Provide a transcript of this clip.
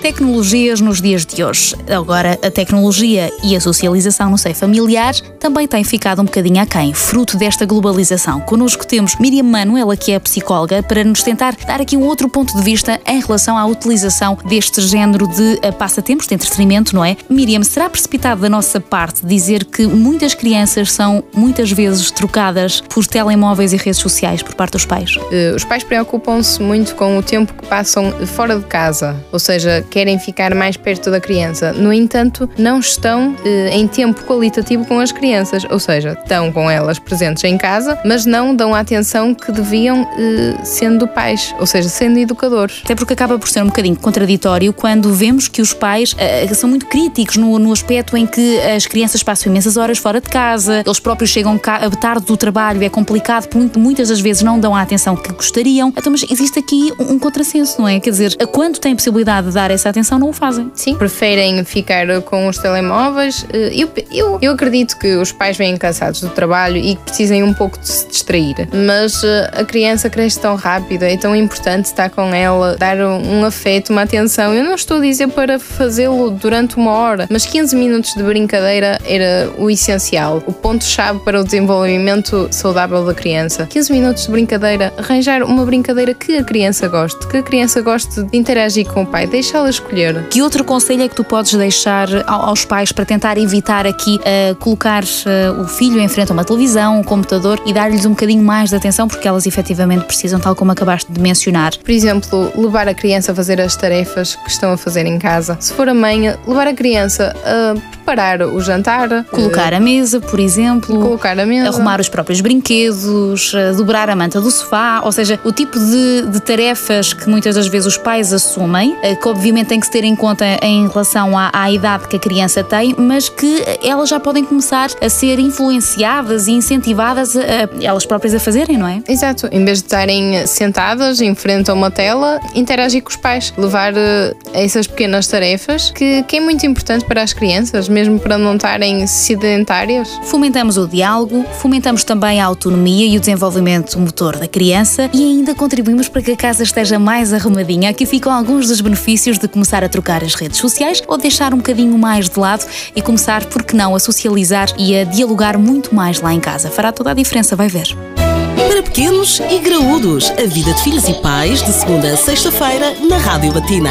Tecnologias nos dias de hoje. Agora, a tecnologia e a socialização no seio familiar também têm ficado um bocadinho aquém, fruto desta globalização. Connosco temos Miriam Manuela, que é psicóloga, para nos tentar dar aqui um outro ponto de vista em relação à utilização deste género de eh, passatempos, de entretenimento, não é? Miriam, será precipitado da nossa parte dizer que muitas crianças são muitas vezes trocadas por telemóveis e redes sociais por parte dos pais? Eh, os pais preocupam-se muito com o tempo que passam fora de casa, ou seja, querem ficar mais perto da criança. No entanto, não estão eh, em tempo qualitativo com as crianças, ou seja, estão com elas presentes em casa, mas não dão a atenção que deviam eh, sendo pais, ou seja, sendo educadores. Até porque acaba por ser um bocadinho contraditório quando vemos que os pais eh, são muito críticos no, no aspecto em que as crianças passam imensas horas fora de casa, eles próprios chegam tarde do trabalho, é complicado, muitas das vezes não dão a atenção que gostariam. Então, mas existe aqui um, um contrassenso, não é? Quer dizer, a quanto tem possibilidade de dar essa atenção, não o fazem. Sim, preferem ficar com os telemóveis. Eh, eu, eu, eu acredito que os pais vêm cansados do trabalho e que precisem um pouco de se distrair, mas eh, a criança cresce tão rápido, é tão importante estar com ela, dar um afeto, uma atenção. Eu não estou a dizer para fazê-lo durante uma hora, mas 15 minutos de brincadeira era o essencial, o ponto-chave para o desenvolvimento saudável da criança. 15 minutos de brincadeira, arranjar uma brincadeira que a criança goste, que a criança goste de interagir com o pai, deixá-la escolher. Que outro conselho é que tu podes deixar aos pais para tentar evitar aqui uh, colocar uh, o filho em frente a uma televisão, um computador e dar-lhes um bocadinho mais de atenção porque elas efetivamente precisam, tal como acabaste de mencionar? Por exemplo, levar a criança a fazer as tarefas que estão a fazer em casa. Se for a mãe, levar a criança a preparar o jantar, colocar a mesa, por exemplo, colocar a mesa, arrumar os próprios brinquedos, dobrar a manta do sofá, ou seja, o tipo de, de tarefas que muitas das vezes os pais assumem, eh, que obviamente tem que se ter em conta em relação à, à idade que a criança tem, mas que elas já podem começar a ser influenciadas e incentivadas a, a, elas próprias a fazerem, não é? Exato. Em vez de estarem sentadas em frente a uma tela, interagir com os pais, levar uh, essas pequenas tarefas que, que é muito importante para as crianças mesmo para não estarem sedentárias? Fomentamos o diálogo, fomentamos também a autonomia e o desenvolvimento motor da criança e ainda contribuímos para que a casa esteja mais arrumadinha. Aqui ficam alguns dos benefícios de começar a trocar as redes sociais ou deixar um bocadinho mais de lado e começar, por que não, a socializar e a dialogar muito mais lá em casa. Fará toda a diferença, vai ver. Para pequenos e graúdos, a vida de filhos e pais, de segunda a sexta-feira, na Rádio Batina.